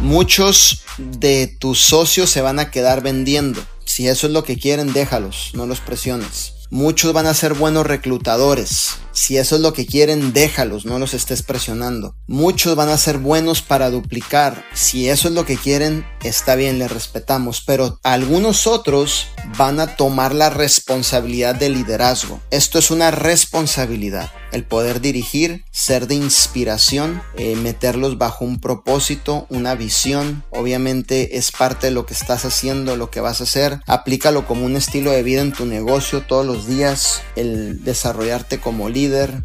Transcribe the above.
Muchos de tus socios se van a quedar vendiendo. Si eso es lo que quieren, déjalos, no los presiones. Muchos van a ser buenos reclutadores. Si eso es lo que quieren, déjalos, no los estés presionando. Muchos van a ser buenos para duplicar. Si eso es lo que quieren, está bien, les respetamos. Pero algunos otros van a tomar la responsabilidad de liderazgo. Esto es una responsabilidad. El poder dirigir, ser de inspiración, eh, meterlos bajo un propósito, una visión. Obviamente es parte de lo que estás haciendo, lo que vas a hacer. Aplícalo como un estilo de vida en tu negocio todos los días. El desarrollarte como líder